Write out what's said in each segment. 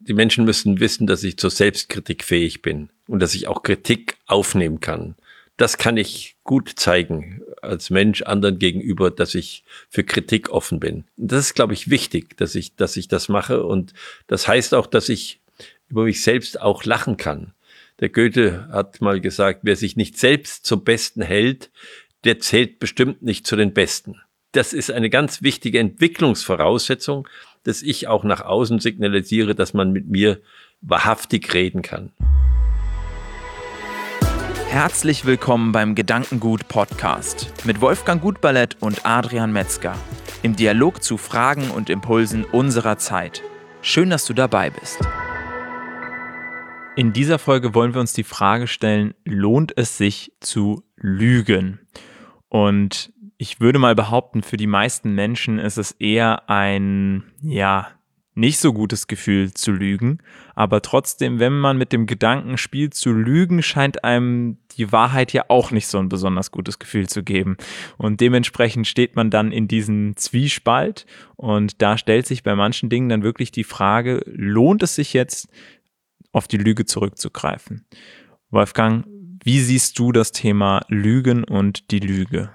die Menschen müssen wissen, dass ich zur Selbstkritik fähig bin und dass ich auch Kritik aufnehmen kann. Das kann ich gut zeigen als Mensch anderen gegenüber, dass ich für Kritik offen bin. Und das ist, glaube ich, wichtig, dass ich, dass ich das mache. Und das heißt auch, dass ich über mich selbst auch lachen kann. Der Goethe hat mal gesagt, wer sich nicht selbst zum Besten hält, der zählt bestimmt nicht zu den Besten. Das ist eine ganz wichtige Entwicklungsvoraussetzung, dass ich auch nach außen signalisiere, dass man mit mir wahrhaftig reden kann. Herzlich willkommen beim Gedankengut Podcast mit Wolfgang Gutballett und Adrian Metzger im Dialog zu Fragen und Impulsen unserer Zeit. Schön, dass du dabei bist. In dieser Folge wollen wir uns die Frage stellen, lohnt es sich zu lügen? Und ich würde mal behaupten, für die meisten Menschen ist es eher ein, ja, nicht so gutes Gefühl zu lügen. Aber trotzdem, wenn man mit dem Gedanken spielt zu lügen, scheint einem die Wahrheit ja auch nicht so ein besonders gutes Gefühl zu geben. Und dementsprechend steht man dann in diesem Zwiespalt. Und da stellt sich bei manchen Dingen dann wirklich die Frage, lohnt es sich jetzt, auf die Lüge zurückzugreifen? Wolfgang, wie siehst du das Thema Lügen und die Lüge?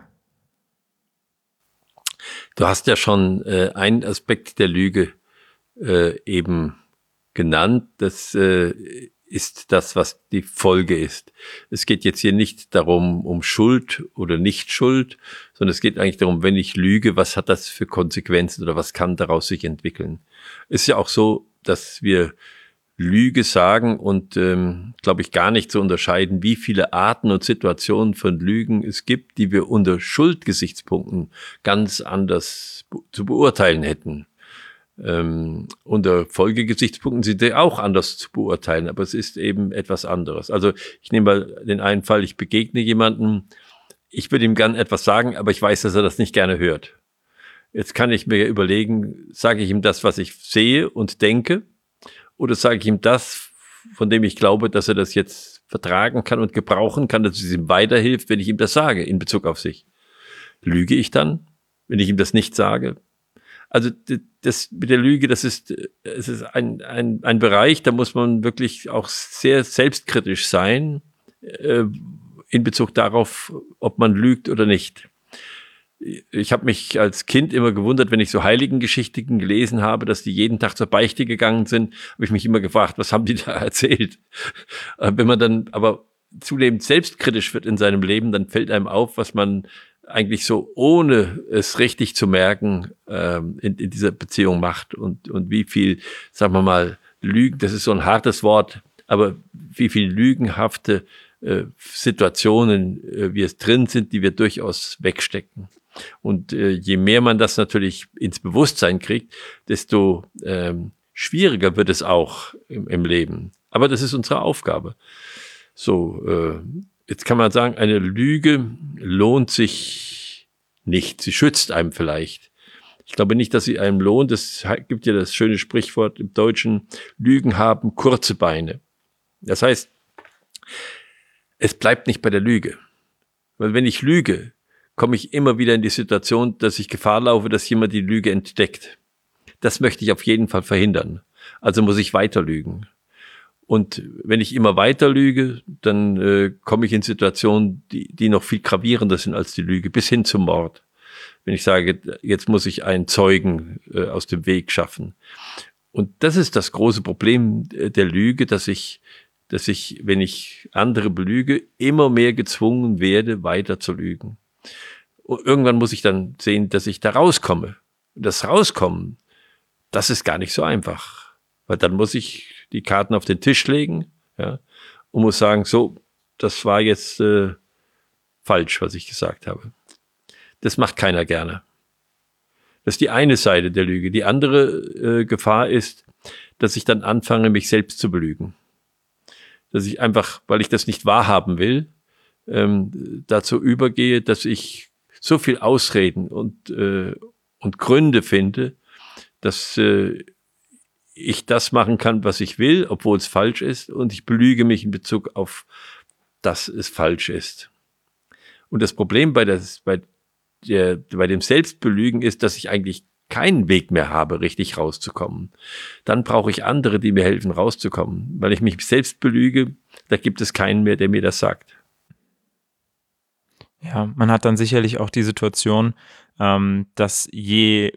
Du hast ja schon äh, einen Aspekt der Lüge äh, eben genannt. Das äh, ist das, was die Folge ist. Es geht jetzt hier nicht darum, um Schuld oder Nicht-Schuld, sondern es geht eigentlich darum, wenn ich lüge, was hat das für Konsequenzen oder was kann daraus sich entwickeln. Ist ja auch so, dass wir Lüge sagen und, ähm, glaube ich, gar nicht zu unterscheiden, wie viele Arten und Situationen von Lügen es gibt, die wir unter Schuldgesichtspunkten ganz anders zu beurteilen hätten. Ähm, unter Folgegesichtspunkten sind die auch anders zu beurteilen, aber es ist eben etwas anderes. Also ich nehme mal den einen Fall, ich begegne jemanden, ich würde ihm gern etwas sagen, aber ich weiß, dass er das nicht gerne hört. Jetzt kann ich mir überlegen, sage ich ihm das, was ich sehe und denke, oder sage ich ihm das, von dem ich glaube, dass er das jetzt vertragen kann und gebrauchen kann, dass es ihm weiterhilft, wenn ich ihm das sage in Bezug auf sich? Lüge ich dann, wenn ich ihm das nicht sage? Also das mit der Lüge, das ist, es ist ein, ein, ein Bereich, da muss man wirklich auch sehr selbstkritisch sein äh, in Bezug darauf, ob man lügt oder nicht ich habe mich als Kind immer gewundert, wenn ich so Heiligengeschichten gelesen habe, dass die jeden Tag zur Beichte gegangen sind, habe ich mich immer gefragt, was haben die da erzählt? Äh, wenn man dann aber zunehmend selbstkritisch wird in seinem Leben, dann fällt einem auf, was man eigentlich so ohne es richtig zu merken ähm, in, in dieser Beziehung macht und, und wie viel, sagen wir mal, Lügen, das ist so ein hartes Wort, aber wie viel lügenhafte äh, Situationen äh, wir drin sind, die wir durchaus wegstecken. Und äh, je mehr man das natürlich ins Bewusstsein kriegt, desto ähm, schwieriger wird es auch im, im Leben. Aber das ist unsere Aufgabe. So, äh, jetzt kann man sagen, eine Lüge lohnt sich nicht. Sie schützt einem vielleicht. Ich glaube nicht, dass sie einem lohnt. Es gibt ja das schöne Sprichwort im Deutschen, Lügen haben kurze Beine. Das heißt, es bleibt nicht bei der Lüge. Weil wenn ich lüge, komme ich immer wieder in die Situation, dass ich Gefahr laufe, dass jemand die Lüge entdeckt. Das möchte ich auf jeden Fall verhindern. Also muss ich weiter lügen. Und wenn ich immer weiter lüge, dann äh, komme ich in Situationen, die, die noch viel gravierender sind als die Lüge, bis hin zum Mord. Wenn ich sage, jetzt muss ich einen Zeugen äh, aus dem Weg schaffen. Und das ist das große Problem äh, der Lüge, dass ich, dass ich, wenn ich andere belüge, immer mehr gezwungen werde, weiter zu lügen. Und irgendwann muss ich dann sehen, dass ich da rauskomme. Das Rauskommen, das ist gar nicht so einfach. Weil dann muss ich die Karten auf den Tisch legen, ja, und muss sagen, so, das war jetzt äh, falsch, was ich gesagt habe. Das macht keiner gerne. Das ist die eine Seite der Lüge. Die andere äh, Gefahr ist, dass ich dann anfange, mich selbst zu belügen. Dass ich einfach, weil ich das nicht wahrhaben will, ähm, dazu übergehe, dass ich so viel Ausreden und, äh, und Gründe finde, dass äh, ich das machen kann, was ich will, obwohl es falsch ist, und ich belüge mich in Bezug auf, dass es falsch ist. Und das Problem bei, das, bei, der, bei dem Selbstbelügen ist, dass ich eigentlich keinen Weg mehr habe, richtig rauszukommen, dann brauche ich andere, die mir helfen, rauszukommen. Weil ich mich selbst belüge, da gibt es keinen mehr, der mir das sagt. Ja, man hat dann sicherlich auch die Situation, ähm, dass je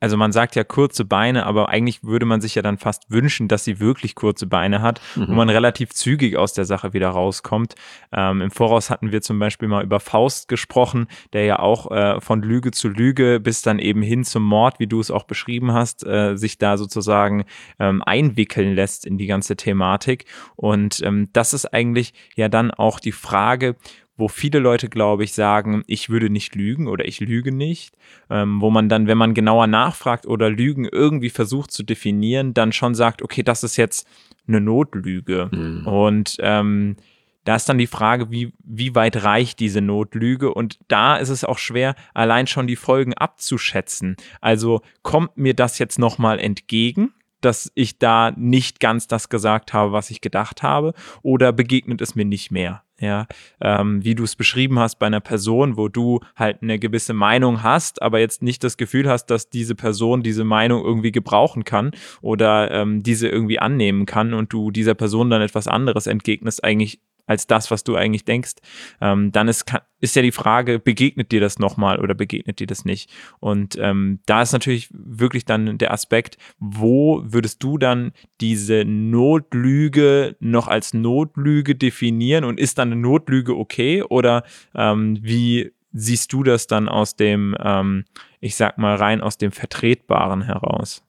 also man sagt ja kurze Beine, aber eigentlich würde man sich ja dann fast wünschen, dass sie wirklich kurze Beine hat mhm. und man relativ zügig aus der Sache wieder rauskommt. Ähm, Im Voraus hatten wir zum Beispiel mal über Faust gesprochen, der ja auch äh, von Lüge zu Lüge bis dann eben hin zum Mord, wie du es auch beschrieben hast, äh, sich da sozusagen ähm, einwickeln lässt in die ganze Thematik. Und ähm, das ist eigentlich ja dann auch die Frage, wo viele Leute, glaube ich, sagen, ich würde nicht lügen oder ich lüge nicht, ähm, wo man dann, wenn man genauer nachfragt oder Lügen irgendwie versucht zu definieren, dann schon sagt, okay, das ist jetzt eine Notlüge. Mhm. Und ähm, da ist dann die Frage, wie, wie weit reicht diese Notlüge? Und da ist es auch schwer, allein schon die Folgen abzuschätzen. Also kommt mir das jetzt nochmal entgegen? dass ich da nicht ganz das gesagt habe, was ich gedacht habe, oder begegnet es mir nicht mehr? Ja, ähm, wie du es beschrieben hast bei einer Person, wo du halt eine gewisse Meinung hast, aber jetzt nicht das Gefühl hast, dass diese Person diese Meinung irgendwie gebrauchen kann oder ähm, diese irgendwie annehmen kann und du dieser Person dann etwas anderes entgegnest, eigentlich als das, was du eigentlich denkst, ähm, dann ist, ist ja die Frage, begegnet dir das nochmal oder begegnet dir das nicht? Und ähm, da ist natürlich wirklich dann der Aspekt, wo würdest du dann diese Notlüge noch als Notlüge definieren und ist dann eine Notlüge okay? Oder ähm, wie siehst du das dann aus dem, ähm, ich sag mal, rein aus dem Vertretbaren heraus?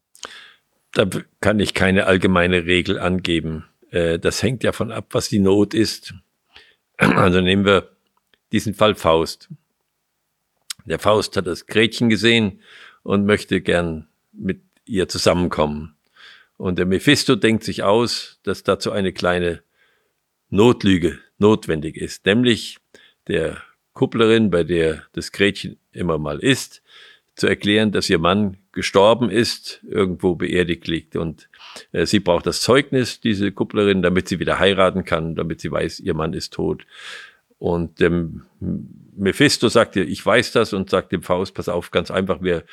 Da kann ich keine allgemeine Regel angeben. Äh, das hängt ja von ab, was die Not ist. Also nehmen wir diesen Fall Faust. Der Faust hat das Gretchen gesehen und möchte gern mit ihr zusammenkommen. Und der Mephisto denkt sich aus, dass dazu eine kleine Notlüge notwendig ist, nämlich der Kupplerin, bei der das Gretchen immer mal ist, zu erklären, dass ihr Mann gestorben ist, irgendwo beerdigt liegt. Und äh, sie braucht das Zeugnis, diese Kupplerin, damit sie wieder heiraten kann, damit sie weiß, ihr Mann ist tot. Und dem Mephisto sagt ihr, ich weiß das und sagt dem Faust, pass auf, ganz einfach, wir,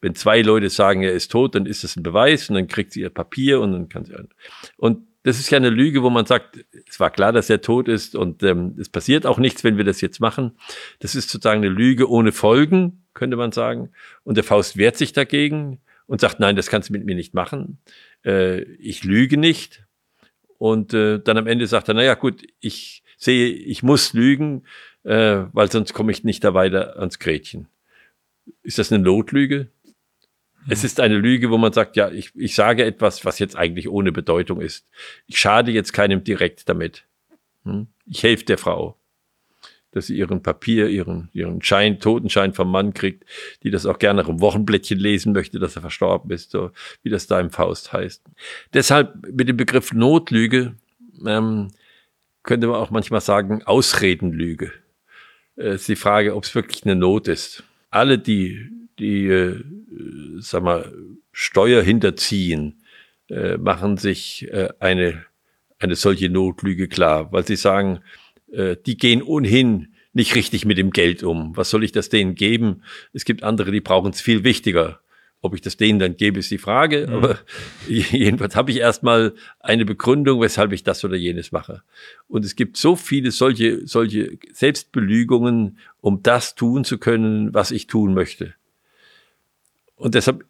wenn zwei Leute sagen, er ist tot, dann ist das ein Beweis und dann kriegt sie ihr Papier und dann kann sie. Und das ist ja eine Lüge, wo man sagt, es war klar, dass er tot ist und ähm, es passiert auch nichts, wenn wir das jetzt machen. Das ist sozusagen eine Lüge ohne Folgen, könnte man sagen. Und der Faust wehrt sich dagegen und sagt, nein, das kannst du mit mir nicht machen. Äh, ich lüge nicht. Und äh, dann am Ende sagt er, naja gut, ich sehe, ich muss lügen, äh, weil sonst komme ich nicht da weiter ans Gretchen. Ist das eine Notlüge? Es ist eine Lüge, wo man sagt, ja, ich, ich sage etwas, was jetzt eigentlich ohne Bedeutung ist. Ich schade jetzt keinem direkt damit. Hm? Ich helfe der Frau, dass sie ihren Papier, ihren, ihren Schein, Totenschein vom Mann kriegt, die das auch gerne im Wochenblättchen lesen möchte, dass er verstorben ist, so wie das da im Faust heißt. Deshalb mit dem Begriff Notlüge ähm, könnte man auch manchmal sagen Ausredenlüge. Äh, ist die Frage, ob es wirklich eine Not ist. Alle, die die, äh, sag mal, Steuer hinterziehen, äh, machen sich äh, eine, eine solche Notlüge klar, weil sie sagen, äh, die gehen ohnehin nicht richtig mit dem Geld um. Was soll ich das denen geben? Es gibt andere, die brauchen es viel wichtiger. Ob ich das denen dann gebe, ist die Frage. Mhm. Aber jedenfalls habe ich erstmal eine Begründung, weshalb ich das oder jenes mache. Und es gibt so viele solche, solche Selbstbelügungen, um das tun zu können, was ich tun möchte. Und deshalb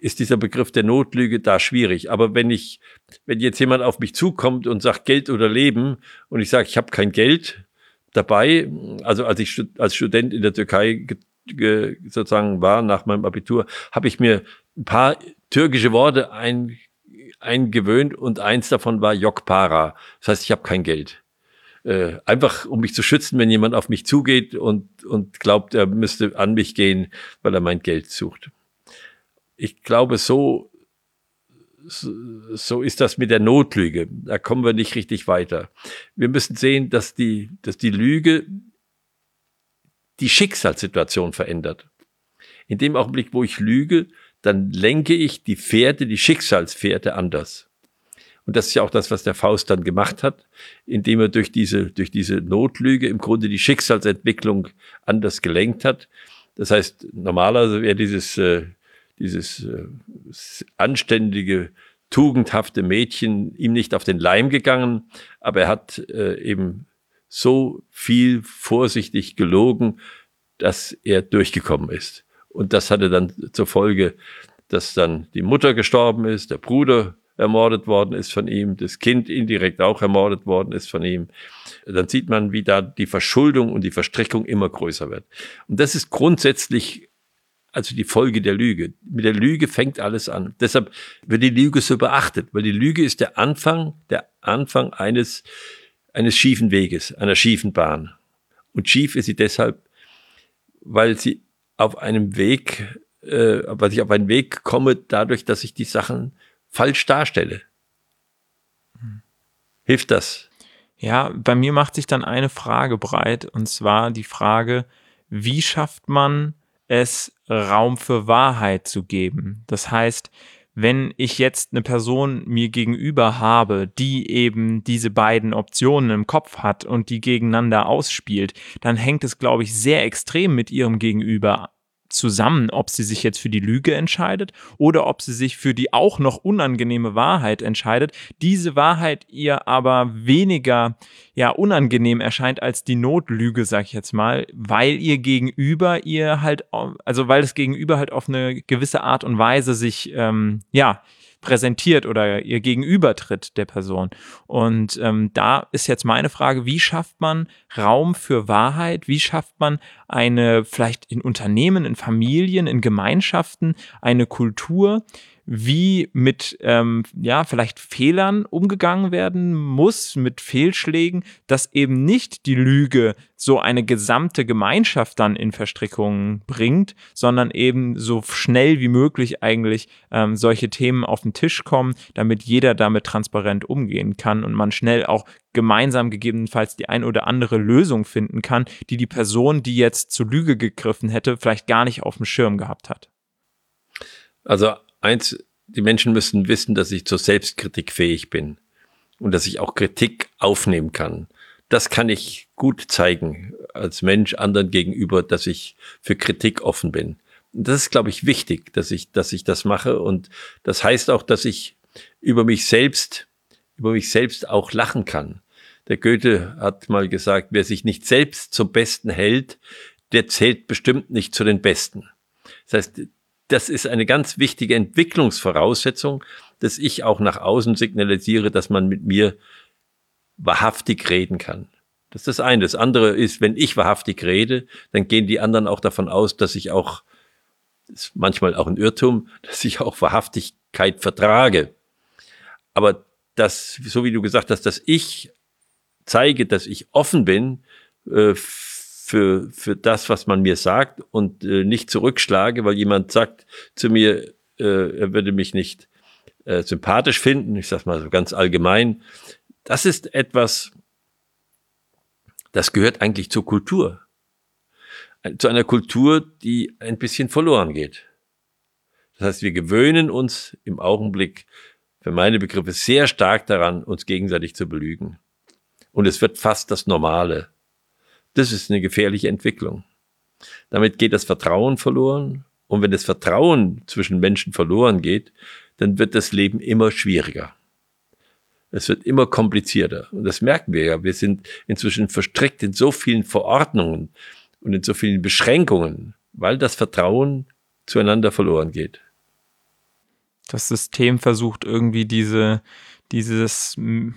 ist dieser Begriff der Notlüge da schwierig. Aber wenn ich, wenn jetzt jemand auf mich zukommt und sagt Geld oder Leben und ich sage, ich habe kein Geld dabei, also als ich als Student in der Türkei sozusagen war nach meinem Abitur, habe ich mir ein paar türkische Worte ein, eingewöhnt und eins davon war Jokpara. Das heißt, ich habe kein Geld. Äh, einfach um mich zu schützen, wenn jemand auf mich zugeht und, und glaubt, er müsste an mich gehen, weil er mein Geld sucht ich glaube, so, so ist das mit der Notlüge. Da kommen wir nicht richtig weiter. Wir müssen sehen, dass die, dass die Lüge die Schicksalssituation verändert. In dem Augenblick, wo ich lüge, dann lenke ich die Pferde, die Schicksalspferde anders. Und das ist ja auch das, was der Faust dann gemacht hat, indem er durch diese, durch diese Notlüge im Grunde die Schicksalsentwicklung anders gelenkt hat. Das heißt, normalerweise wäre dieses, äh, dieses äh, anständige, tugendhafte Mädchen ihm nicht auf den Leim gegangen, aber er hat äh, eben so viel vorsichtig gelogen, dass er durchgekommen ist. Und das hatte dann zur Folge, dass dann die Mutter gestorben ist, der Bruder ermordet worden ist von ihm, das Kind indirekt auch ermordet worden ist von ihm. Dann sieht man, wie da die Verschuldung und die Verstrickung immer größer wird. Und das ist grundsätzlich also die Folge der Lüge. Mit der Lüge fängt alles an. Deshalb wird die Lüge so beachtet, weil die Lüge ist der Anfang, der Anfang eines, eines schiefen Weges, einer schiefen Bahn. Und schief ist sie deshalb, weil sie auf einem Weg, äh, weil ich auf einen Weg komme, dadurch, dass ich die Sachen falsch darstelle. Hilft das? Ja, bei mir macht sich dann eine Frage breit, und zwar die Frage, wie schafft man es, Raum für Wahrheit zu geben? Das heißt, wenn ich jetzt eine Person mir gegenüber habe, die eben diese beiden Optionen im Kopf hat und die gegeneinander ausspielt, dann hängt es, glaube ich, sehr extrem mit ihrem Gegenüber zusammen, ob sie sich jetzt für die Lüge entscheidet oder ob sie sich für die auch noch unangenehme Wahrheit entscheidet, diese Wahrheit ihr aber weniger ja unangenehm erscheint als die Notlüge, sag ich jetzt mal, weil ihr Gegenüber ihr halt, also weil das Gegenüber halt auf eine gewisse Art und Weise sich ähm, ja präsentiert oder ihr gegenübertritt der Person. Und ähm, da ist jetzt meine Frage, wie schafft man Raum für Wahrheit? Wie schafft man eine, vielleicht in Unternehmen, in Familien, in Gemeinschaften, eine Kultur, wie mit ähm, ja vielleicht Fehlern umgegangen werden muss, mit Fehlschlägen, dass eben nicht die Lüge so eine gesamte Gemeinschaft dann in Verstrickungen bringt, sondern eben so schnell wie möglich eigentlich ähm, solche Themen auf den Tisch kommen, damit jeder damit transparent umgehen kann und man schnell auch gemeinsam gegebenenfalls die ein oder andere Lösung finden kann, die die Person, die jetzt zur Lüge gegriffen hätte, vielleicht gar nicht auf dem Schirm gehabt hat. Also eins, die Menschen müssen wissen, dass ich zur Selbstkritik fähig bin und dass ich auch Kritik aufnehmen kann. Das kann ich gut zeigen als Mensch anderen gegenüber, dass ich für Kritik offen bin. Das ist, glaube ich, wichtig, dass ich, dass ich das mache. Und das heißt auch, dass ich über mich selbst, über mich selbst auch lachen kann. Der Goethe hat mal gesagt, wer sich nicht selbst zum Besten hält, der zählt bestimmt nicht zu den Besten. Das heißt, das ist eine ganz wichtige Entwicklungsvoraussetzung, dass ich auch nach außen signalisiere, dass man mit mir wahrhaftig reden kann. Das ist das eine. Das andere ist, wenn ich wahrhaftig rede, dann gehen die anderen auch davon aus, dass ich auch, ist manchmal auch ein Irrtum, dass ich auch Wahrhaftigkeit vertrage. Aber das, so wie du gesagt hast, dass ich zeige, dass ich offen bin äh, für, für das, was man mir sagt und äh, nicht zurückschlage, weil jemand sagt zu mir, äh, er würde mich nicht äh, sympathisch finden, ich sage mal so ganz allgemein. Das ist etwas, das gehört eigentlich zur Kultur. Zu einer Kultur, die ein bisschen verloren geht. Das heißt, wir gewöhnen uns im Augenblick für meine Begriffe sehr stark daran, uns gegenseitig zu belügen. Und es wird fast das Normale. Das ist eine gefährliche Entwicklung. Damit geht das Vertrauen verloren. Und wenn das Vertrauen zwischen Menschen verloren geht, dann wird das Leben immer schwieriger. Es wird immer komplizierter. Und das merken wir ja. Wir sind inzwischen verstrickt in so vielen Verordnungen und in so vielen Beschränkungen, weil das Vertrauen zueinander verloren geht. Das System versucht irgendwie diese, dieses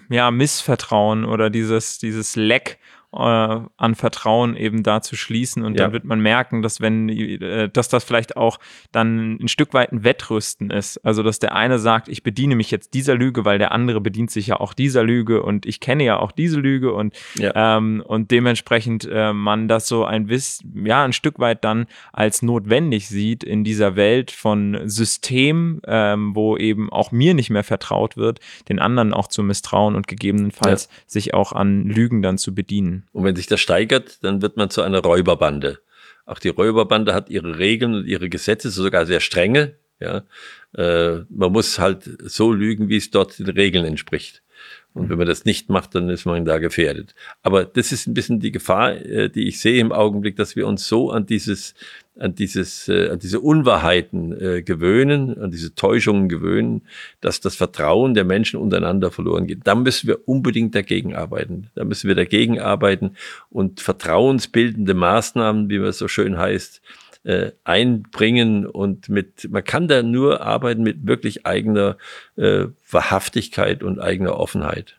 ja, Missvertrauen oder dieses, dieses Leck an Vertrauen eben da zu schließen und ja. dann wird man merken, dass wenn, äh, dass das vielleicht auch dann ein Stück weit ein Wettrüsten ist. Also, dass der eine sagt, ich bediene mich jetzt dieser Lüge, weil der andere bedient sich ja auch dieser Lüge und ich kenne ja auch diese Lüge und, ja. ähm, und dementsprechend äh, man das so ein Wiss, ja, ein Stück weit dann als notwendig sieht in dieser Welt von System, ähm, wo eben auch mir nicht mehr vertraut wird, den anderen auch zu misstrauen und gegebenenfalls ja. sich auch an Lügen dann zu bedienen. Und wenn sich das steigert, dann wird man zu einer Räuberbande. Auch die Räuberbande hat ihre Regeln und ihre Gesetze, sogar sehr strenge. Ja, äh, man muss halt so lügen, wie es dort den Regeln entspricht. Und wenn man das nicht macht, dann ist man da gefährdet. Aber das ist ein bisschen die Gefahr, äh, die ich sehe im Augenblick, dass wir uns so an dieses, an dieses, äh, an diese Unwahrheiten äh, gewöhnen, an diese Täuschungen gewöhnen, dass das Vertrauen der Menschen untereinander verloren geht. Da müssen wir unbedingt dagegen arbeiten. Da müssen wir dagegen arbeiten und vertrauensbildende Maßnahmen, wie man es so schön heißt, äh, einbringen und mit, man kann da nur arbeiten mit wirklich eigener äh, Wahrhaftigkeit und eigener Offenheit.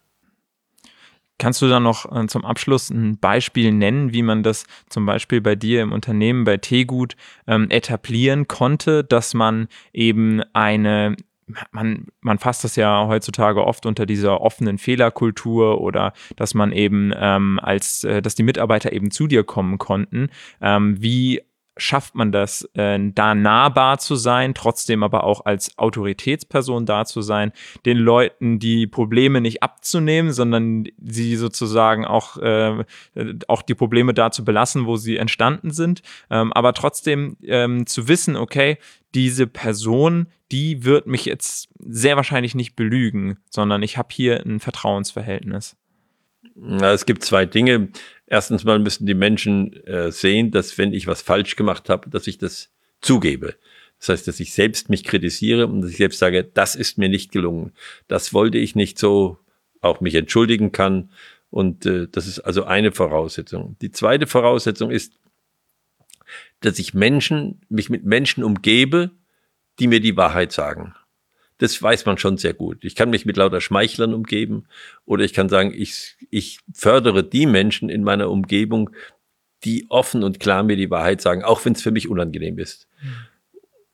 Kannst du da noch äh, zum Abschluss ein Beispiel nennen, wie man das zum Beispiel bei dir im Unternehmen bei Tegut ähm, etablieren konnte, dass man eben eine man, man fasst das ja heutzutage oft unter dieser offenen Fehlerkultur oder dass man eben ähm, als, äh, dass die Mitarbeiter eben zu dir kommen konnten. Ähm, wie schafft man das, äh, da nahbar zu sein, trotzdem aber auch als Autoritätsperson da zu sein, den Leuten die Probleme nicht abzunehmen, sondern sie sozusagen auch, äh, auch die Probleme da zu belassen, wo sie entstanden sind, ähm, aber trotzdem ähm, zu wissen, okay, diese Person, die wird mich jetzt sehr wahrscheinlich nicht belügen, sondern ich habe hier ein Vertrauensverhältnis. Ja, es gibt zwei Dinge. Erstens mal müssen die Menschen äh, sehen, dass wenn ich was falsch gemacht habe, dass ich das zugebe. Das heißt, dass ich selbst mich kritisiere und dass ich selbst sage, das ist mir nicht gelungen. Das wollte ich nicht so, auch mich entschuldigen kann. Und äh, das ist also eine Voraussetzung. Die zweite Voraussetzung ist, dass ich Menschen, mich mit Menschen umgebe, die mir die Wahrheit sagen das weiß man schon sehr gut. Ich kann mich mit lauter Schmeichlern umgeben oder ich kann sagen, ich, ich fördere die Menschen in meiner Umgebung, die offen und klar mir die Wahrheit sagen, auch wenn es für mich unangenehm ist. Mhm.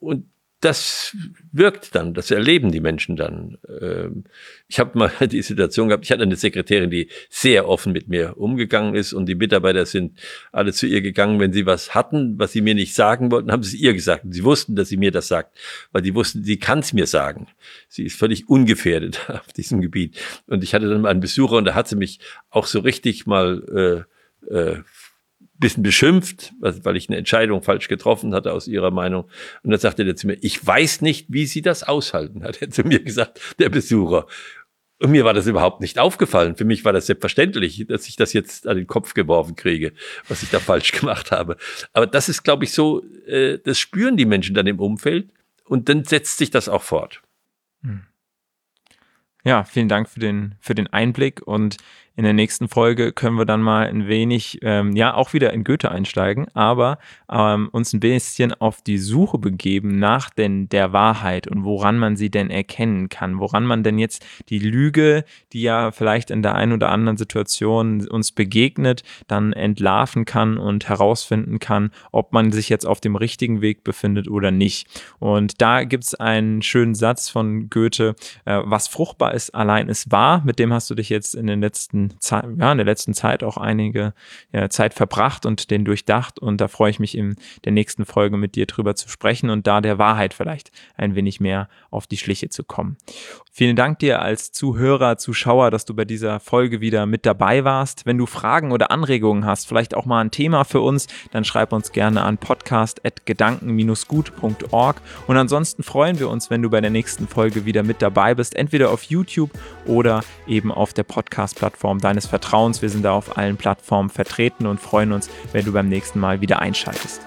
Und das wirkt dann, das erleben die Menschen dann. Ähm, ich habe mal die Situation gehabt, ich hatte eine Sekretärin, die sehr offen mit mir umgegangen ist und die Mitarbeiter sind alle zu ihr gegangen, wenn sie was hatten, was sie mir nicht sagen wollten, haben sie es ihr gesagt. Sie wussten, dass sie mir das sagt, weil die wussten, sie kann es mir sagen. Sie ist völlig ungefährdet auf diesem Gebiet. Und ich hatte dann mal einen Besucher und da hat sie mich auch so richtig mal äh, äh, bisschen beschimpft, weil ich eine Entscheidung falsch getroffen hatte aus ihrer Meinung. Und dann sagte er zu mir, ich weiß nicht, wie Sie das aushalten, hat er zu mir gesagt, der Besucher. Und mir war das überhaupt nicht aufgefallen. Für mich war das selbstverständlich, dass ich das jetzt an den Kopf geworfen kriege, was ich da falsch gemacht habe. Aber das ist, glaube ich, so, äh, das spüren die Menschen dann im Umfeld und dann setzt sich das auch fort. Hm. Ja, vielen Dank für den, für den Einblick und in der nächsten Folge können wir dann mal ein wenig, ähm, ja, auch wieder in Goethe einsteigen, aber ähm, uns ein bisschen auf die Suche begeben nach denn der Wahrheit und woran man sie denn erkennen kann, woran man denn jetzt die Lüge, die ja vielleicht in der einen oder anderen Situation uns begegnet, dann entlarven kann und herausfinden kann, ob man sich jetzt auf dem richtigen Weg befindet oder nicht. Und da gibt es einen schönen Satz von Goethe, äh, was fruchtbar ist, allein ist wahr, mit dem hast du dich jetzt in den letzten letzten Zeit, ja, in der letzten Zeit auch einige ja, Zeit verbracht und den durchdacht. Und da freue ich mich in der nächsten Folge mit dir drüber zu sprechen und da der Wahrheit vielleicht ein wenig mehr auf die Schliche zu kommen. Vielen Dank dir als Zuhörer, Zuschauer, dass du bei dieser Folge wieder mit dabei warst. Wenn du Fragen oder Anregungen hast, vielleicht auch mal ein Thema für uns, dann schreib uns gerne an podcast.gedanken-gut.org. Und ansonsten freuen wir uns, wenn du bei der nächsten Folge wieder mit dabei bist, entweder auf YouTube oder eben auf der Podcast-Plattform Plattform deines Vertrauens. Wir sind da auf allen Plattformen vertreten und freuen uns, wenn du beim nächsten Mal wieder einschaltest.